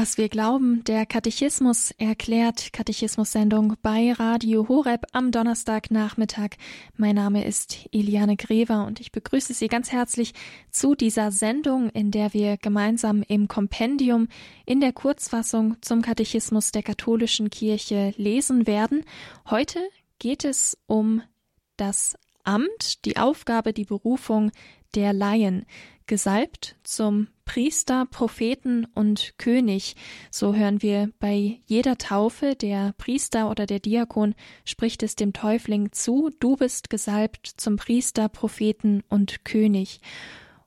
Was wir glauben, der Katechismus erklärt, Katechismus-Sendung bei Radio Horeb am Donnerstagnachmittag. Mein Name ist Eliane Grever und ich begrüße Sie ganz herzlich zu dieser Sendung, in der wir gemeinsam im Kompendium in der Kurzfassung zum Katechismus der katholischen Kirche lesen werden. Heute geht es um das Amt, die Aufgabe, die Berufung der Laien gesalbt zum Priester, Propheten und König. So hören wir bei jeder Taufe, der Priester oder der Diakon spricht es dem Täufling zu, du bist gesalbt zum Priester, Propheten und König.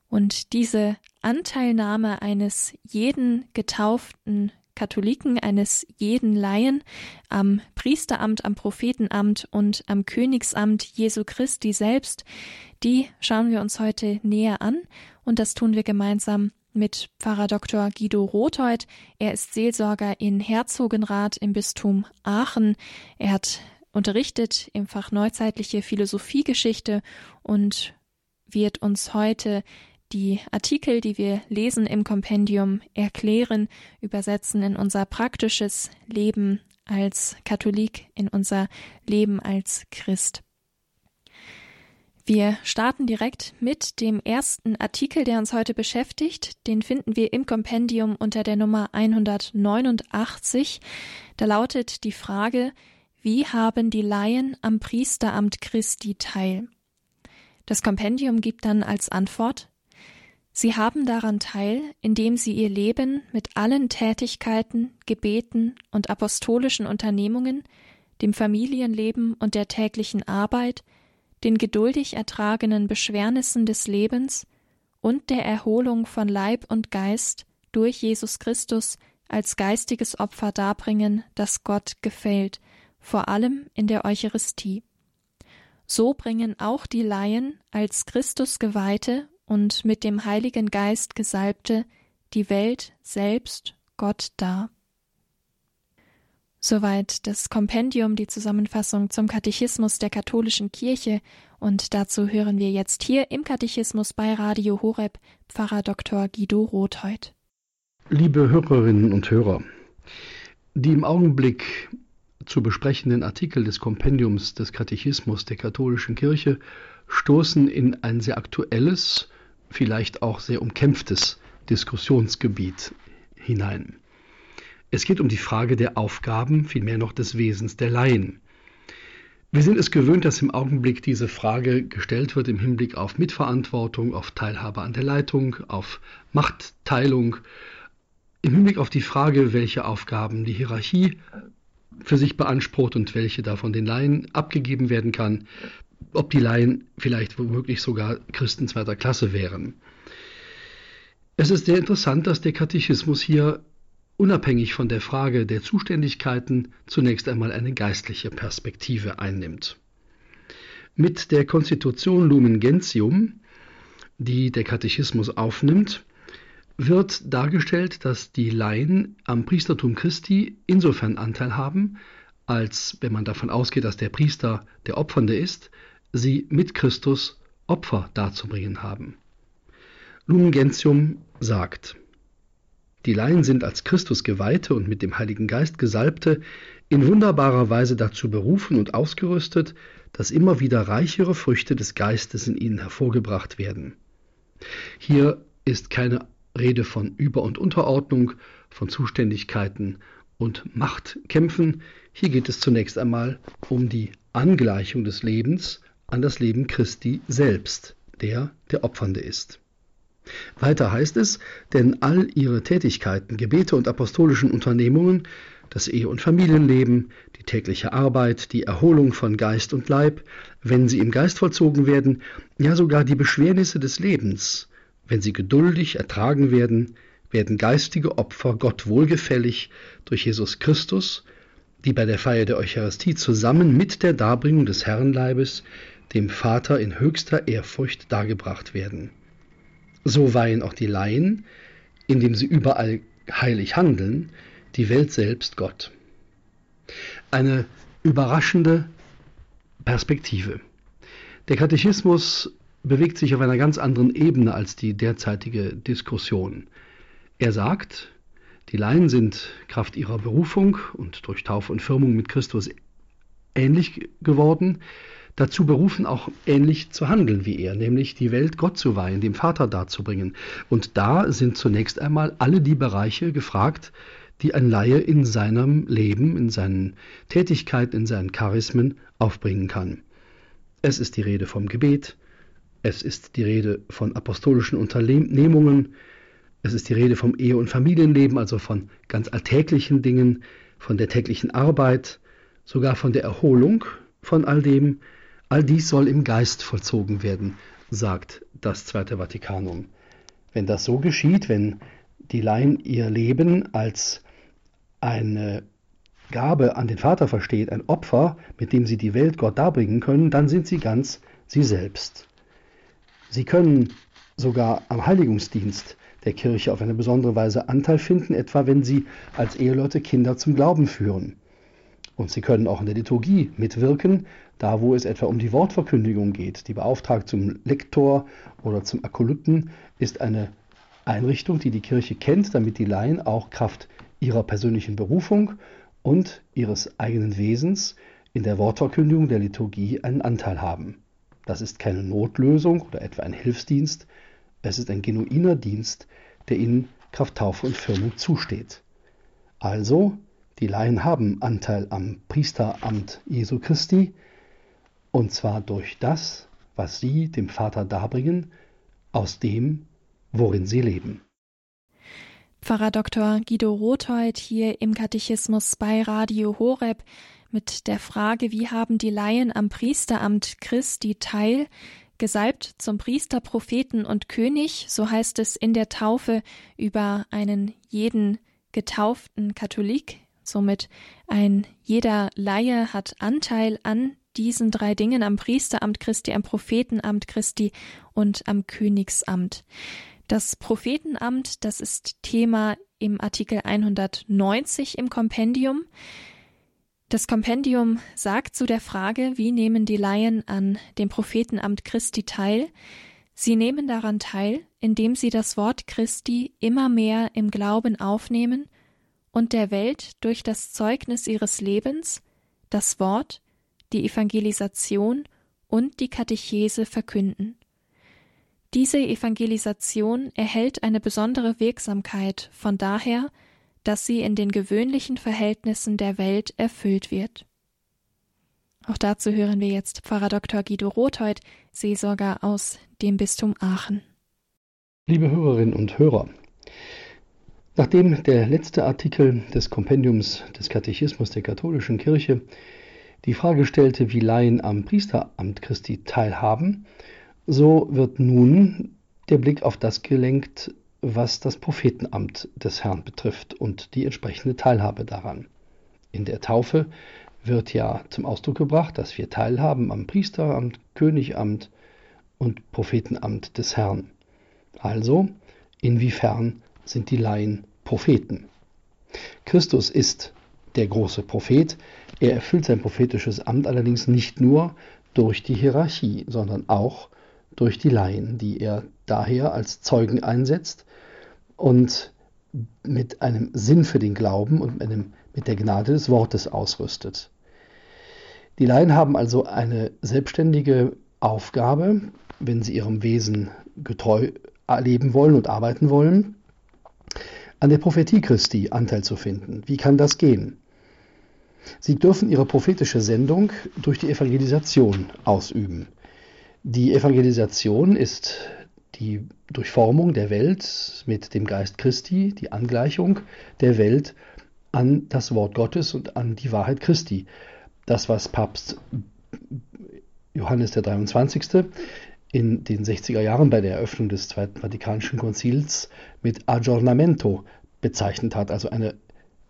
Und diese Anteilnahme eines jeden getauften Katholiken, eines jeden Laien am Priesteramt, am Prophetenamt und am Königsamt Jesu Christi selbst, die schauen wir uns heute näher an und das tun wir gemeinsam mit Pfarrer Dr. Guido Rothold. Er ist Seelsorger in Herzogenrath im Bistum Aachen. Er hat unterrichtet im Fach Neuzeitliche Philosophiegeschichte und wird uns heute die Artikel, die wir lesen im Kompendium, erklären, übersetzen in unser praktisches Leben als Katholik, in unser Leben als Christ. Wir starten direkt mit dem ersten Artikel, der uns heute beschäftigt. Den finden wir im Kompendium unter der Nummer 189. Da lautet die Frage, wie haben die Laien am Priesteramt Christi teil? Das Kompendium gibt dann als Antwort, Sie haben daran teil, indem sie ihr Leben mit allen Tätigkeiten, Gebeten und apostolischen Unternehmungen, dem Familienleben und der täglichen Arbeit, den geduldig ertragenen Beschwernissen des Lebens und der Erholung von Leib und Geist durch Jesus Christus als geistiges Opfer darbringen, das Gott gefällt, vor allem in der Eucharistie. So bringen auch die Laien als Christus geweihte und mit dem Heiligen Geist gesalbte die Welt selbst Gott dar. Soweit das Kompendium, die Zusammenfassung zum Katechismus der katholischen Kirche und dazu hören wir jetzt hier im Katechismus bei Radio Horeb Pfarrer Dr. Guido Rothold. Liebe Hörerinnen und Hörer, die im Augenblick zu besprechenden Artikel des Kompendiums des Katechismus der katholischen Kirche stoßen in ein sehr aktuelles, vielleicht auch sehr umkämpftes Diskussionsgebiet hinein. Es geht um die Frage der Aufgaben, vielmehr noch des Wesens der Laien. Wir sind es gewöhnt, dass im Augenblick diese Frage gestellt wird im Hinblick auf Mitverantwortung, auf Teilhabe an der Leitung, auf Machtteilung, im Hinblick auf die Frage, welche Aufgaben die Hierarchie für sich beansprucht und welche davon den Laien abgegeben werden kann, ob die Laien vielleicht womöglich sogar Christen zweiter Klasse wären. Es ist sehr interessant, dass der Katechismus hier unabhängig von der Frage der Zuständigkeiten zunächst einmal eine geistliche Perspektive einnimmt. Mit der Konstitution Lumen Gentium, die der Katechismus aufnimmt, wird dargestellt, dass die Laien am Priestertum Christi insofern Anteil haben, als wenn man davon ausgeht, dass der Priester der Opfernde ist, sie mit Christus Opfer darzubringen haben. Lumen Gentium sagt, die Laien sind als Christus geweihte und mit dem Heiligen Geist gesalbte in wunderbarer Weise dazu berufen und ausgerüstet, dass immer wieder reichere Früchte des Geistes in ihnen hervorgebracht werden. Hier ist keine Rede von Über- und Unterordnung, von Zuständigkeiten und Machtkämpfen. Hier geht es zunächst einmal um die Angleichung des Lebens an das Leben Christi selbst, der der Opfernde ist. Weiter heißt es, denn all ihre Tätigkeiten, Gebete und apostolischen Unternehmungen, das Ehe- und Familienleben, die tägliche Arbeit, die Erholung von Geist und Leib, wenn sie im Geist vollzogen werden, ja sogar die Beschwernisse des Lebens, wenn sie geduldig ertragen werden, werden geistige Opfer Gott wohlgefällig durch Jesus Christus, die bei der Feier der Eucharistie zusammen mit der Darbringung des Herrenleibes dem Vater in höchster Ehrfurcht dargebracht werden. So weihen auch die Laien, indem sie überall heilig handeln, die Welt selbst Gott. Eine überraschende Perspektive. Der Katechismus bewegt sich auf einer ganz anderen Ebene als die derzeitige Diskussion. Er sagt, Die Laien sind Kraft ihrer Berufung und durch Taufe und Firmung mit Christus ähnlich geworden, dazu berufen, auch ähnlich zu handeln wie er, nämlich die Welt Gott zu weihen, dem Vater darzubringen. Und da sind zunächst einmal alle die Bereiche gefragt, die ein Laie in seinem Leben, in seinen Tätigkeiten, in seinen Charismen aufbringen kann. Es ist die Rede vom Gebet, es ist die Rede von apostolischen Unternehmungen, es ist die Rede vom Ehe- und Familienleben, also von ganz alltäglichen Dingen, von der täglichen Arbeit, sogar von der Erholung von all dem. All dies soll im Geist vollzogen werden, sagt das Zweite Vatikanum. Wenn das so geschieht, wenn die Laien ihr Leben als eine Gabe an den Vater versteht, ein Opfer, mit dem sie die Welt Gott darbringen können, dann sind sie ganz sie selbst. Sie können sogar am Heiligungsdienst der Kirche auf eine besondere Weise Anteil finden, etwa wenn sie als Eheleute Kinder zum Glauben führen. Und sie können auch in der Liturgie mitwirken, da wo es etwa um die Wortverkündigung geht. Die Beauftragte zum Lektor oder zum Akolyten ist eine Einrichtung, die die Kirche kennt, damit die Laien auch Kraft ihrer persönlichen Berufung und ihres eigenen Wesens in der Wortverkündigung der Liturgie einen Anteil haben. Das ist keine Notlösung oder etwa ein Hilfsdienst, es ist ein genuiner Dienst, der ihnen Kraft Taufe und Firmung zusteht. Also, die Laien haben Anteil am Priesteramt Jesu Christi, und zwar durch das, was sie dem Vater darbringen, aus dem, worin sie leben. Pfarrer Dr. Guido Rothold hier im Katechismus bei Radio Horeb mit der Frage, wie haben die Laien am Priesteramt Christi teil? Gesalbt zum Priester, Propheten und König, so heißt es in der Taufe über einen jeden getauften Katholik. Somit ein jeder Laie hat Anteil an diesen drei Dingen am Priesteramt Christi, am Prophetenamt Christi und am Königsamt. Das Prophetenamt, das ist Thema im Artikel 190 im Kompendium. Das Kompendium sagt zu der Frage, wie nehmen die Laien an dem Prophetenamt Christi teil? Sie nehmen daran teil, indem sie das Wort Christi immer mehr im Glauben aufnehmen und der Welt durch das Zeugnis ihres Lebens, das Wort, die Evangelisation und die Katechese verkünden. Diese Evangelisation erhält eine besondere Wirksamkeit von daher, dass sie in den gewöhnlichen Verhältnissen der Welt erfüllt wird. Auch dazu hören wir jetzt Pfarrer Dr. Guido Rothold, Seelsorger aus dem Bistum Aachen. Liebe Hörerinnen und Hörer, nachdem der letzte Artikel des Kompendiums des Katechismus der katholischen Kirche die Frage stellte, wie Laien am Priesteramt Christi teilhaben, so wird nun der Blick auf das gelenkt, was das Prophetenamt des Herrn betrifft und die entsprechende Teilhabe daran. In der Taufe wird ja zum Ausdruck gebracht, dass wir teilhaben am Priesteramt, Königamt und Prophetenamt des Herrn. Also, inwiefern sind die Laien Propheten? Christus ist der große Prophet. Er erfüllt sein prophetisches Amt allerdings nicht nur durch die Hierarchie, sondern auch durch die Laien, die er daher als Zeugen einsetzt und mit einem Sinn für den Glauben und mit, einem, mit der Gnade des Wortes ausrüstet. Die Laien haben also eine selbstständige Aufgabe, wenn sie ihrem Wesen getreu leben wollen und arbeiten wollen, an der Prophetie Christi Anteil zu finden. Wie kann das gehen? Sie dürfen ihre prophetische Sendung durch die Evangelisation ausüben. Die Evangelisation ist die Durchformung der Welt mit dem Geist Christi, die Angleichung der Welt an das Wort Gottes und an die Wahrheit Christi. Das, was Papst Johannes der 23. in den 60er Jahren bei der Eröffnung des Zweiten Vatikanischen Konzils mit Aggiornamento bezeichnet hat, also eine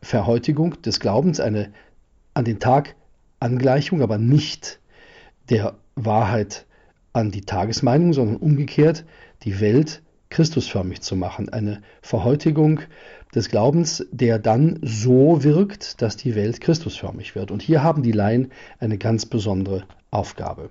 Verhäutigung des Glaubens, eine an den Tag Angleichung, aber nicht der Wahrheit an die Tagesmeinung, sondern umgekehrt die Welt Christusförmig zu machen. Eine Verhäutigung des Glaubens, der dann so wirkt, dass die Welt Christusförmig wird. Und hier haben die Laien eine ganz besondere Aufgabe.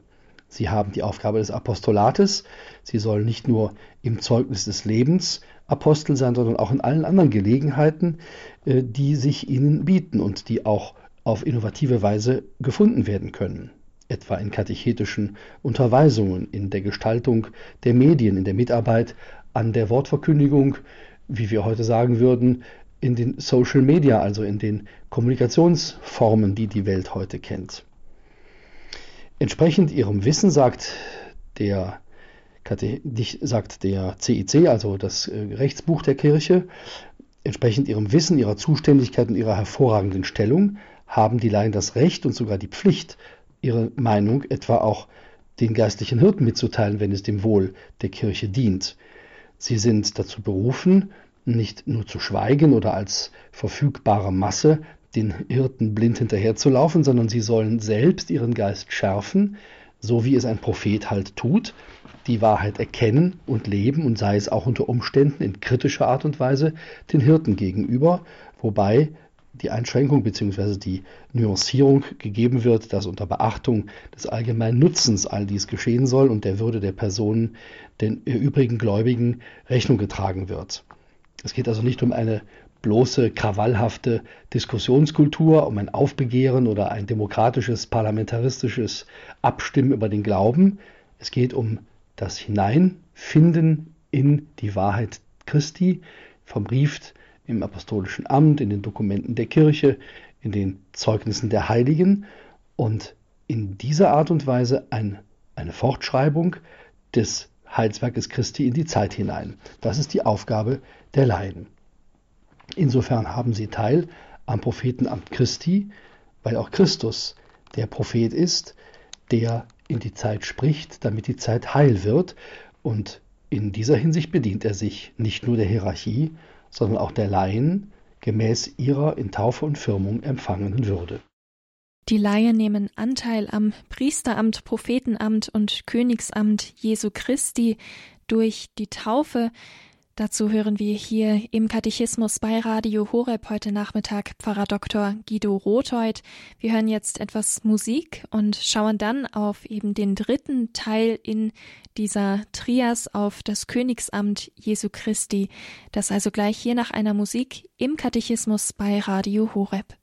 Sie haben die Aufgabe des Apostolates. Sie sollen nicht nur im Zeugnis des Lebens Apostel sein, sondern auch in allen anderen Gelegenheiten, äh, die sich ihnen bieten und die auch auf innovative Weise gefunden werden können etwa in katechetischen Unterweisungen, in der Gestaltung der Medien, in der Mitarbeit an der Wortverkündigung, wie wir heute sagen würden, in den Social Media, also in den Kommunikationsformen, die die Welt heute kennt. Entsprechend ihrem Wissen sagt der, sagt der CIC, also das äh, Rechtsbuch der Kirche, entsprechend ihrem Wissen, ihrer Zuständigkeit und ihrer hervorragenden Stellung haben die Laien das Recht und sogar die Pflicht, ihre Meinung etwa auch den geistlichen Hirten mitzuteilen, wenn es dem Wohl der Kirche dient. Sie sind dazu berufen, nicht nur zu schweigen oder als verfügbare Masse den Hirten blind hinterherzulaufen, sondern sie sollen selbst ihren Geist schärfen, so wie es ein Prophet halt tut, die Wahrheit erkennen und leben und sei es auch unter Umständen in kritischer Art und Weise den Hirten gegenüber, wobei die Einschränkung bzw. die Nuancierung gegeben wird, dass unter Beachtung des allgemeinen Nutzens all dies geschehen soll und der Würde der Personen den übrigen Gläubigen Rechnung getragen wird. Es geht also nicht um eine bloße krawallhafte Diskussionskultur, um ein Aufbegehren oder ein demokratisches, parlamentaristisches Abstimmen über den Glauben. Es geht um das Hineinfinden in die Wahrheit Christi, verbrieft im apostolischen Amt, in den Dokumenten der Kirche, in den Zeugnissen der Heiligen und in dieser Art und Weise ein, eine Fortschreibung des Heilswerkes Christi in die Zeit hinein. Das ist die Aufgabe der Laien. Insofern haben sie Teil am Prophetenamt Christi, weil auch Christus der Prophet ist, der in die Zeit spricht, damit die Zeit heil wird. Und in dieser Hinsicht bedient er sich nicht nur der Hierarchie, sondern auch der Laien gemäß ihrer in Taufe und Firmung empfangenen Würde. Die Laien nehmen Anteil am Priesteramt, Prophetenamt und Königsamt Jesu Christi durch die Taufe. Dazu hören wir hier im Katechismus bei Radio Horeb heute Nachmittag Pfarrer Dr. Guido Rothold. Wir hören jetzt etwas Musik und schauen dann auf eben den dritten Teil in dieser Trias auf das Königsamt Jesu Christi. Das also gleich hier nach einer Musik im Katechismus bei Radio Horeb.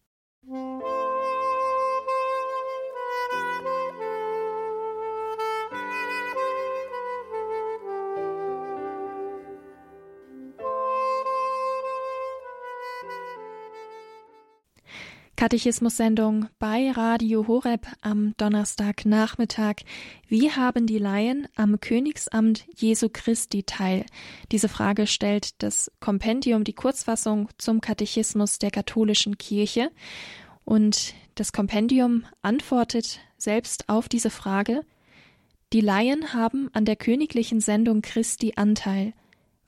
Katechismus-Sendung bei Radio Horeb am Donnerstagnachmittag. Wie haben die Laien am Königsamt Jesu Christi teil? Diese Frage stellt das Kompendium, die Kurzfassung zum Katechismus der katholischen Kirche. Und das Kompendium antwortet selbst auf diese Frage. Die Laien haben an der königlichen Sendung Christi Anteil,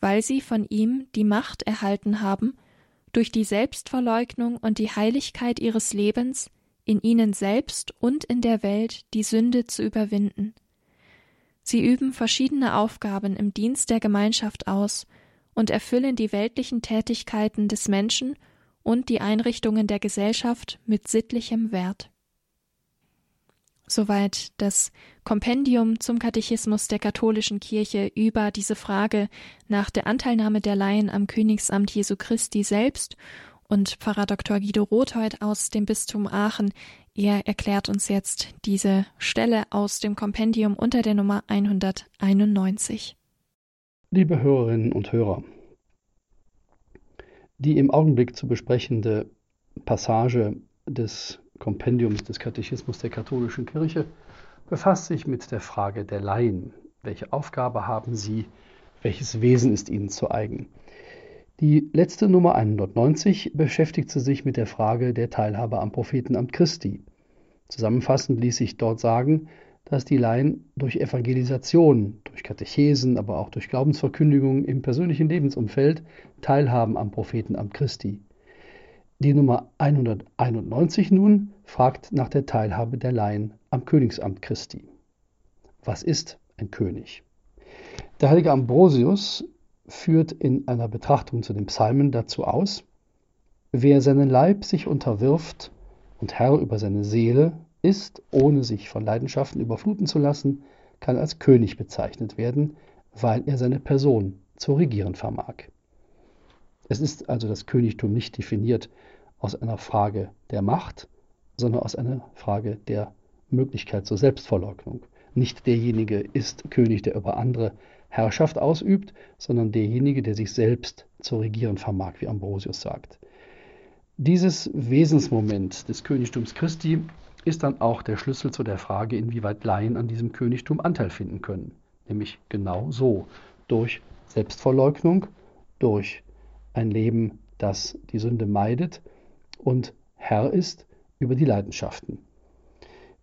weil sie von ihm die Macht erhalten haben, durch die Selbstverleugnung und die Heiligkeit ihres Lebens in ihnen selbst und in der Welt die Sünde zu überwinden. Sie üben verschiedene Aufgaben im Dienst der Gemeinschaft aus und erfüllen die weltlichen Tätigkeiten des Menschen und die Einrichtungen der Gesellschaft mit sittlichem Wert. Soweit das Kompendium zum Katechismus der katholischen Kirche über diese Frage nach der Anteilnahme der Laien am Königsamt Jesu Christi selbst und Pfarrer Dr. Guido Rothold aus dem Bistum Aachen. Er erklärt uns jetzt diese Stelle aus dem Kompendium unter der Nummer 191. Liebe Hörerinnen und Hörer, die im Augenblick zu besprechende Passage des Kompendiums des Katechismus der katholischen Kirche befasst sich mit der Frage der Laien. Welche Aufgabe haben sie? Welches Wesen ist ihnen zu eigen? Die letzte Nummer 190 beschäftigte sich mit der Frage der Teilhabe am Prophetenamt Christi. Zusammenfassend ließ sich dort sagen, dass die Laien durch Evangelisation, durch Katechesen, aber auch durch Glaubensverkündigung im persönlichen Lebensumfeld teilhaben am Prophetenamt Christi. Die Nummer 191 nun fragt nach der Teilhabe der Laien am Königsamt Christi. Was ist ein König? Der heilige Ambrosius führt in einer Betrachtung zu den Psalmen dazu aus, wer seinen Leib sich unterwirft und Herr über seine Seele ist, ohne sich von Leidenschaften überfluten zu lassen, kann als König bezeichnet werden, weil er seine Person zu regieren vermag. Es ist also das Königtum nicht definiert aus einer Frage der Macht, sondern aus einer Frage der Möglichkeit zur Selbstverleugnung. Nicht derjenige ist König, der über andere Herrschaft ausübt, sondern derjenige, der sich selbst zu regieren vermag, wie Ambrosius sagt. Dieses Wesensmoment des Königtums Christi ist dann auch der Schlüssel zu der Frage, inwieweit Laien an diesem Königtum Anteil finden können. Nämlich genau so, durch Selbstverleugnung, durch ein Leben, das die Sünde meidet und Herr ist über die Leidenschaften.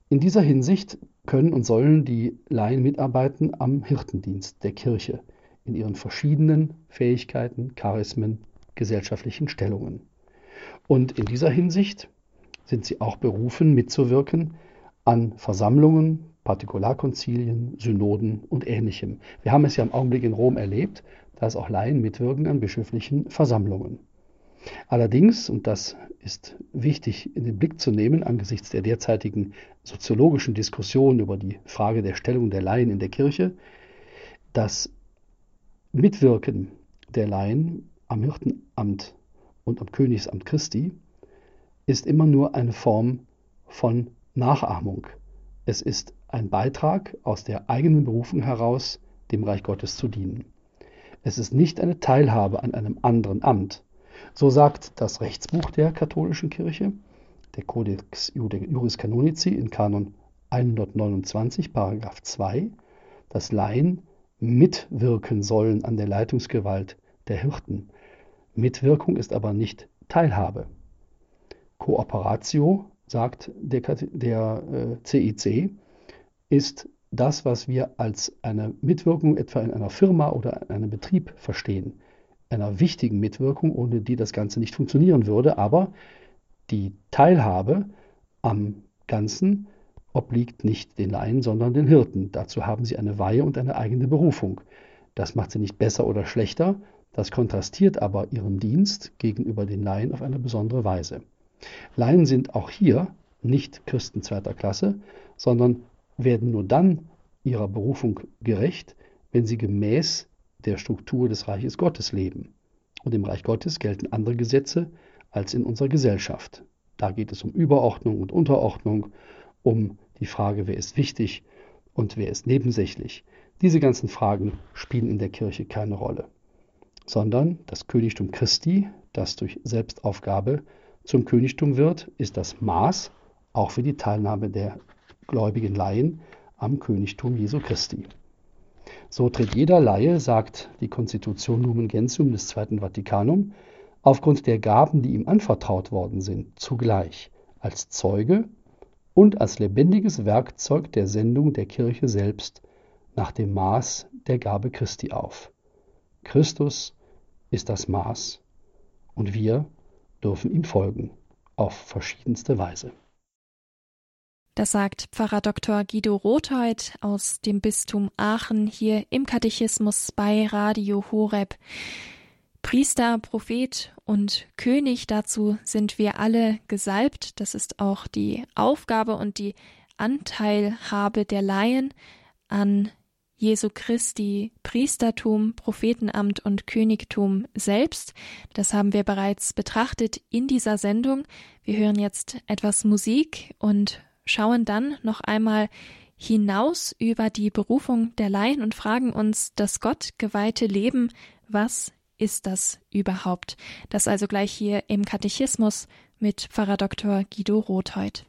In dieser Hinsicht können und sollen die Laien mitarbeiten am Hirtendienst der Kirche in ihren verschiedenen Fähigkeiten, Charismen, gesellschaftlichen Stellungen. Und in dieser Hinsicht sind sie auch berufen, mitzuwirken an Versammlungen, Partikularkonzilien, Synoden und ähnlichem. Wir haben es ja im Augenblick in Rom erlebt, dass auch Laien mitwirken an bischöflichen Versammlungen. Allerdings, und das ist wichtig in den Blick zu nehmen angesichts der derzeitigen soziologischen Diskussion über die Frage der Stellung der Laien in der Kirche, das Mitwirken der Laien am Hirtenamt und am Königsamt Christi ist immer nur eine Form von Nachahmung. Es ist ein Beitrag aus der eigenen Berufung heraus, dem Reich Gottes zu dienen. Es ist nicht eine Teilhabe an einem anderen Amt. So sagt das Rechtsbuch der katholischen Kirche, der Codex Juris Canonici in Kanon 129, Paragraph 2, dass Laien mitwirken sollen an der Leitungsgewalt der Hirten. Mitwirkung ist aber nicht Teilhabe. Kooperatio, sagt der, der äh, CIC, ist das, was wir als eine Mitwirkung etwa in einer Firma oder in einem Betrieb verstehen. Einer wichtigen Mitwirkung, ohne die das Ganze nicht funktionieren würde, aber die Teilhabe am Ganzen obliegt nicht den Laien, sondern den Hirten. Dazu haben sie eine Weihe und eine eigene Berufung. Das macht sie nicht besser oder schlechter, das kontrastiert aber ihren Dienst gegenüber den Laien auf eine besondere Weise. Laien sind auch hier nicht Christen zweiter Klasse, sondern werden nur dann ihrer Berufung gerecht, wenn sie gemäß der Struktur des Reiches Gottes leben. Und im Reich Gottes gelten andere Gesetze als in unserer Gesellschaft. Da geht es um Überordnung und Unterordnung, um die Frage, wer ist wichtig und wer ist nebensächlich. Diese ganzen Fragen spielen in der Kirche keine Rolle, sondern das Königtum Christi, das durch Selbstaufgabe zum Königtum wird, ist das Maß auch für die Teilnahme der gläubigen Laien am Königtum Jesu Christi. So tritt jeder Laie, sagt die Konstitution Lumen Gentium des Zweiten Vatikanum, aufgrund der Gaben, die ihm anvertraut worden sind, zugleich als Zeuge und als lebendiges Werkzeug der Sendung der Kirche selbst nach dem Maß der Gabe Christi auf. Christus ist das Maß und wir dürfen ihm folgen auf verschiedenste Weise. Das sagt Pfarrer Dr. Guido Rotheit aus dem Bistum Aachen hier im Katechismus bei Radio Horeb. Priester, Prophet und König, dazu sind wir alle gesalbt. Das ist auch die Aufgabe und die Anteilhabe der Laien an Jesu Christi Priestertum, Prophetenamt und Königtum selbst. Das haben wir bereits betrachtet in dieser Sendung. Wir hören jetzt etwas Musik und schauen dann noch einmal hinaus über die Berufung der Laien und fragen uns das Gott geweihte Leben, was ist das überhaupt? Das also gleich hier im Katechismus mit Pfarrer Dr. Guido Rothheut.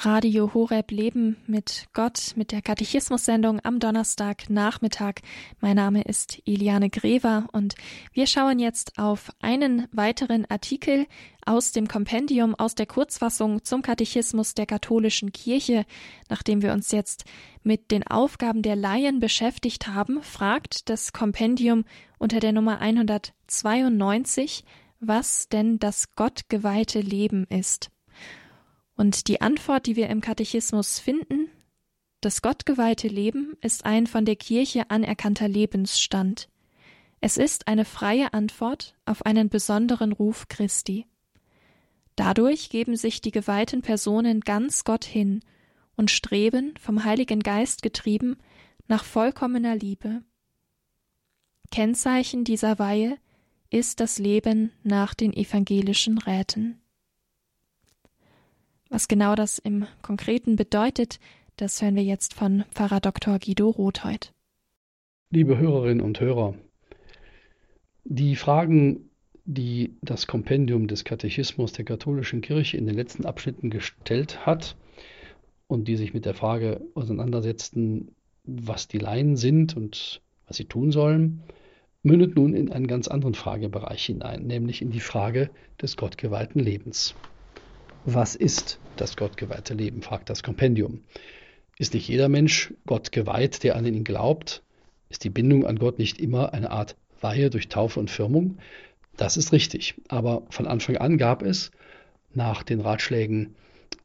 Radio Horeb Leben mit Gott mit der Katechismus-Sendung am Donnerstagnachmittag. Mein Name ist Eliane Grever und wir schauen jetzt auf einen weiteren Artikel aus dem Kompendium, aus der Kurzfassung zum Katechismus der katholischen Kirche. Nachdem wir uns jetzt mit den Aufgaben der Laien beschäftigt haben, fragt das Kompendium unter der Nummer 192, was denn das gottgeweihte Leben ist. Und die Antwort, die wir im Katechismus finden, das gottgeweihte Leben ist ein von der Kirche anerkannter Lebensstand. Es ist eine freie Antwort auf einen besonderen Ruf Christi. Dadurch geben sich die geweihten Personen ganz Gott hin und streben, vom Heiligen Geist getrieben, nach vollkommener Liebe. Kennzeichen dieser Weihe ist das Leben nach den evangelischen Räten. Was genau das im Konkreten bedeutet, das hören wir jetzt von Pfarrer Dr. Guido Rothheut. Liebe Hörerinnen und Hörer, die Fragen, die das Kompendium des Katechismus der katholischen Kirche in den letzten Abschnitten gestellt hat und die sich mit der Frage auseinandersetzten, was die Laien sind und was sie tun sollen, mündet nun in einen ganz anderen Fragebereich hinein, nämlich in die Frage des gottgeweihten Lebens. Was ist das gottgeweihte Leben? fragt das Kompendium. Ist nicht jeder Mensch Gott geweiht, der an ihn glaubt? Ist die Bindung an Gott nicht immer eine Art Weihe durch Taufe und Firmung? Das ist richtig. Aber von Anfang an gab es nach den Ratschlägen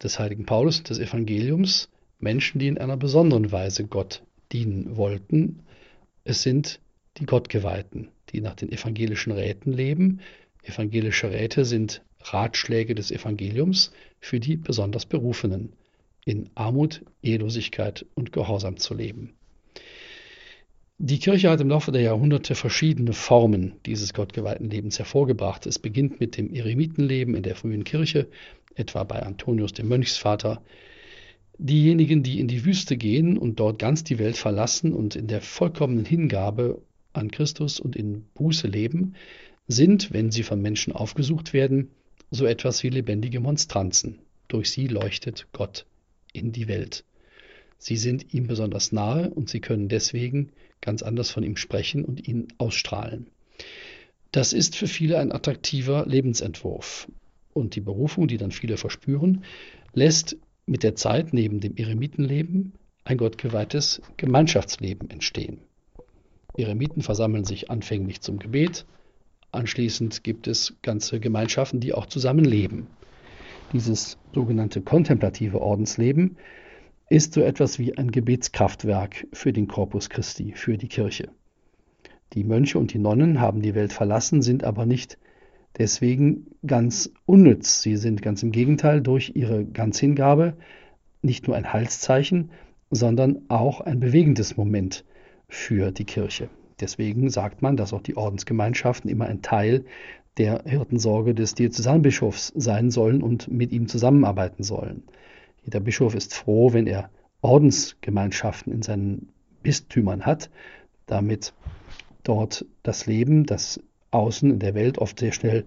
des heiligen Paulus und des Evangeliums Menschen, die in einer besonderen Weise Gott dienen wollten. Es sind die Gottgeweihten, die nach den evangelischen Räten leben. Evangelische Räte sind Ratschläge des Evangeliums für die besonders Berufenen, in Armut, Ehelosigkeit und Gehorsam zu leben. Die Kirche hat im Laufe der Jahrhunderte verschiedene Formen dieses gottgeweihten Lebens hervorgebracht. Es beginnt mit dem Eremitenleben in der frühen Kirche, etwa bei Antonius dem Mönchsvater. Diejenigen, die in die Wüste gehen und dort ganz die Welt verlassen und in der vollkommenen Hingabe an Christus und in Buße leben, sind, wenn sie von Menschen aufgesucht werden, so etwas wie lebendige Monstranzen. Durch sie leuchtet Gott in die Welt. Sie sind ihm besonders nahe und sie können deswegen ganz anders von ihm sprechen und ihn ausstrahlen. Das ist für viele ein attraktiver Lebensentwurf. Und die Berufung, die dann viele verspüren, lässt mit der Zeit neben dem Eremitenleben ein gottgeweihtes Gemeinschaftsleben entstehen. Eremiten versammeln sich anfänglich zum Gebet, anschließend gibt es ganze Gemeinschaften, die auch zusammenleben. Dieses sogenannte kontemplative Ordensleben ist so etwas wie ein Gebetskraftwerk für den Corpus Christi, für die Kirche. Die Mönche und die Nonnen haben die Welt verlassen, sind aber nicht deswegen ganz unnütz. Sie sind ganz im Gegenteil durch ihre Ganzhingabe nicht nur ein Heilszeichen, sondern auch ein bewegendes Moment für die Kirche. Deswegen sagt man, dass auch die Ordensgemeinschaften immer ein Teil der Hirtensorge des Diözesanbischofs sein sollen und mit ihm zusammenarbeiten sollen. Jeder Bischof ist froh, wenn er Ordensgemeinschaften in seinen Bistümern hat, damit dort das Leben, das außen in der Welt oft sehr schnell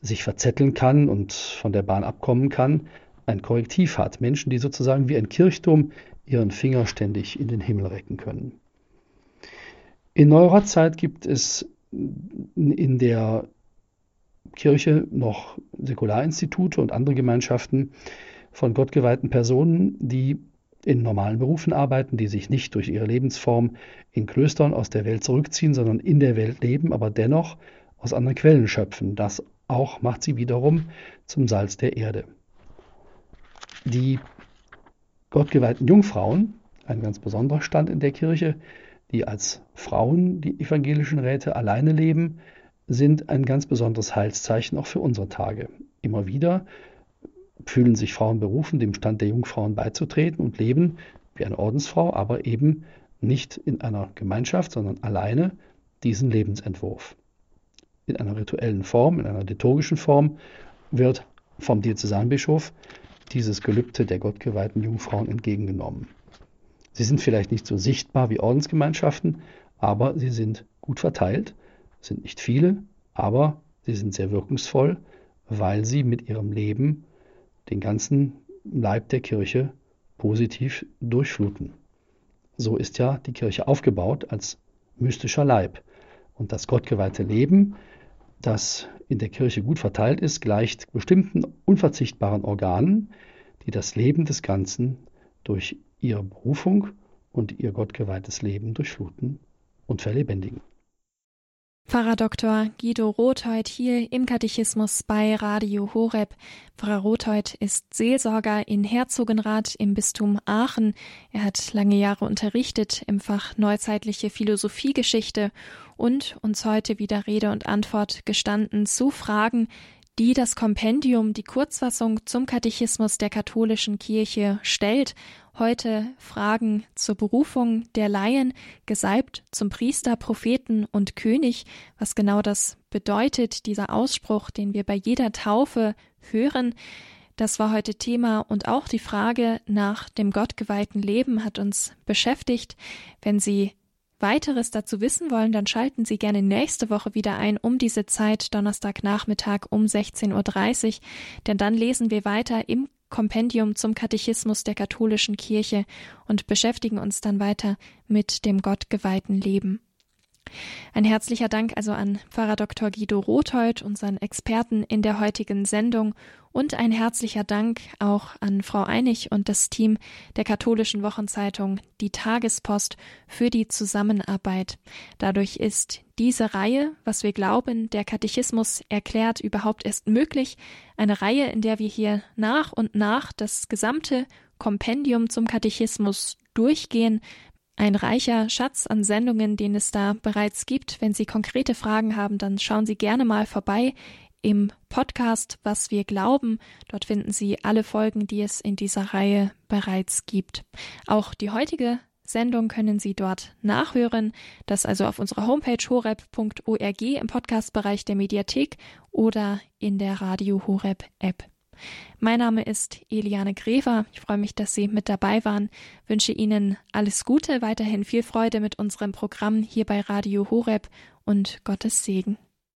sich verzetteln kann und von der Bahn abkommen kann, ein Korrektiv hat. Menschen, die sozusagen wie ein Kirchturm ihren Finger ständig in den Himmel recken können. In neuerer Zeit gibt es in der Kirche noch Säkularinstitute und andere Gemeinschaften von gottgeweihten Personen, die in normalen Berufen arbeiten, die sich nicht durch ihre Lebensform in Klöstern aus der Welt zurückziehen, sondern in der Welt leben, aber dennoch aus anderen Quellen schöpfen. Das auch macht sie wiederum zum Salz der Erde. Die gottgeweihten Jungfrauen, ein ganz besonderer Stand in der Kirche, die als Frauen die evangelischen Räte alleine leben, sind ein ganz besonderes Heilszeichen auch für unsere Tage. Immer wieder fühlen sich Frauen berufen, dem Stand der Jungfrauen beizutreten und leben wie eine Ordensfrau, aber eben nicht in einer Gemeinschaft, sondern alleine diesen Lebensentwurf. In einer rituellen Form, in einer liturgischen Form wird vom Diözesanbischof dieses Gelübde der gottgeweihten Jungfrauen entgegengenommen. Sie sind vielleicht nicht so sichtbar wie Ordensgemeinschaften, aber sie sind gut verteilt, sind nicht viele, aber sie sind sehr wirkungsvoll, weil sie mit ihrem Leben den ganzen Leib der Kirche positiv durchfluten. So ist ja die Kirche aufgebaut als mystischer Leib. Und das gottgeweihte Leben, das in der Kirche gut verteilt ist, gleicht bestimmten unverzichtbaren Organen, die das Leben des Ganzen durch ihre Berufung und ihr gottgeweihtes Leben durchfluten und verlebendigen. Pfarrer Dr. Guido Rothold hier im Katechismus bei Radio Horeb. Pfarrer Rothold ist Seelsorger in Herzogenrath im Bistum Aachen. Er hat lange Jahre unterrichtet im Fach Neuzeitliche Philosophiegeschichte und uns heute wieder Rede und Antwort gestanden zu Fragen, die das Kompendium, die Kurzfassung zum Katechismus der katholischen Kirche stellt Heute Fragen zur Berufung der Laien, gesalbt zum Priester, Propheten und König, was genau das bedeutet, dieser Ausspruch, den wir bei jeder Taufe hören. Das war heute Thema und auch die Frage nach dem gottgeweihten Leben hat uns beschäftigt. Wenn Sie weiteres dazu wissen wollen, dann schalten Sie gerne nächste Woche wieder ein um diese Zeit, Donnerstagnachmittag um 16.30 Uhr, denn dann lesen wir weiter im Kompendium zum Katechismus der katholischen Kirche und beschäftigen uns dann weiter mit dem gottgeweihten Leben. Ein herzlicher Dank also an Pfarrer Dr. Guido Rothold, unseren Experten in der heutigen Sendung, und ein herzlicher Dank auch an Frau Einig und das Team der katholischen Wochenzeitung Die Tagespost für die Zusammenarbeit. Dadurch ist diese Reihe, was wir glauben, der Katechismus erklärt, überhaupt erst möglich. Eine Reihe, in der wir hier nach und nach das gesamte Kompendium zum Katechismus durchgehen, ein reicher Schatz an Sendungen, den es da bereits gibt. Wenn Sie konkrete Fragen haben, dann schauen Sie gerne mal vorbei im Podcast Was wir glauben. Dort finden Sie alle Folgen, die es in dieser Reihe bereits gibt. Auch die heutige Sendung können Sie dort nachhören. Das also auf unserer Homepage horeb.org im Podcastbereich der Mediathek oder in der Radio Horeb App. Mein Name ist Eliane Grever. Ich freue mich, dass Sie mit dabei waren. Wünsche Ihnen alles Gute, weiterhin viel Freude mit unserem Programm hier bei Radio Horeb und Gottes Segen.